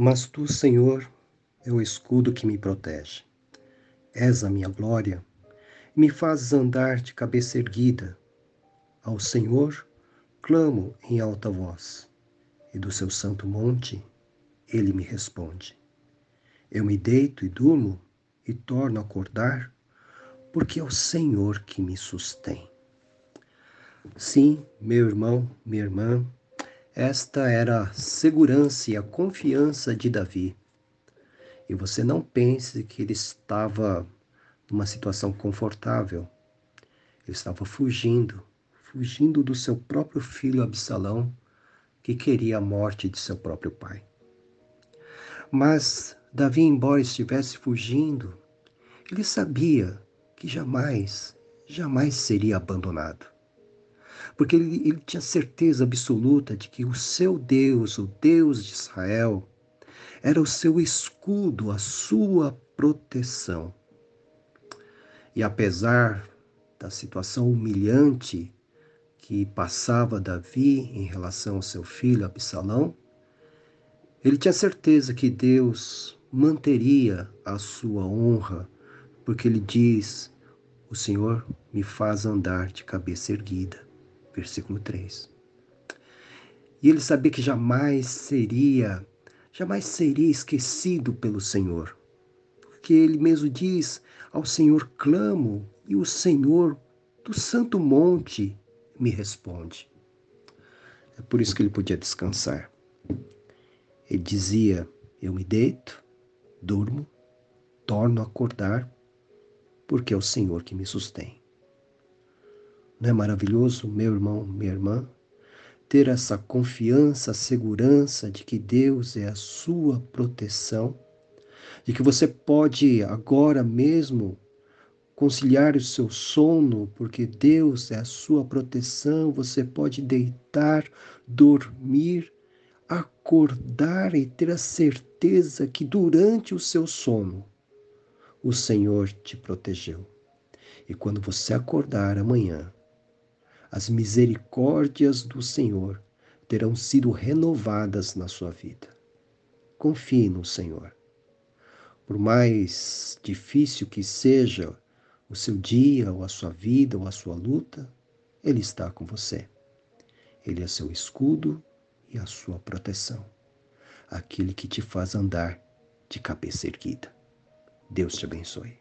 Mas tu, Senhor, é o escudo que me protege. És a minha glória me fazes andar de cabeça erguida. Ao Senhor clamo em alta voz, e do seu santo monte ele me responde. Eu me deito e durmo e torno a acordar, porque é o Senhor que me sustém. Sim, meu irmão, minha irmã, esta era a segurança e a confiança de Davi. E você não pense que ele estava numa situação confortável. Ele estava fugindo, fugindo do seu próprio filho Absalão, que queria a morte de seu próprio pai. Mas Davi, embora estivesse fugindo, ele sabia que jamais, jamais seria abandonado porque ele, ele tinha certeza absoluta de que o seu Deus, o Deus de Israel, era o seu escudo, a sua proteção. E apesar da situação humilhante que passava Davi em relação ao seu filho Absalão, ele tinha certeza que Deus manteria a sua honra, porque ele diz: O Senhor me faz andar de cabeça erguida versículo 3. E ele sabia que jamais seria, jamais seria esquecido pelo Senhor. Porque ele mesmo diz: Ao Senhor clamo, e o Senhor do santo monte me responde. É por isso que ele podia descansar. Ele dizia: Eu me deito, durmo, torno a acordar, porque é o Senhor que me sustém. Não é maravilhoso, meu irmão, minha irmã, ter essa confiança, segurança de que Deus é a sua proteção, de que você pode agora mesmo conciliar o seu sono, porque Deus é a sua proteção, você pode deitar, dormir, acordar e ter a certeza que durante o seu sono o Senhor te protegeu. E quando você acordar amanhã, as misericórdias do Senhor terão sido renovadas na sua vida. Confie no Senhor. Por mais difícil que seja o seu dia, ou a sua vida, ou a sua luta, Ele está com você. Ele é seu escudo e a sua proteção, aquele que te faz andar de cabeça erguida. Deus te abençoe.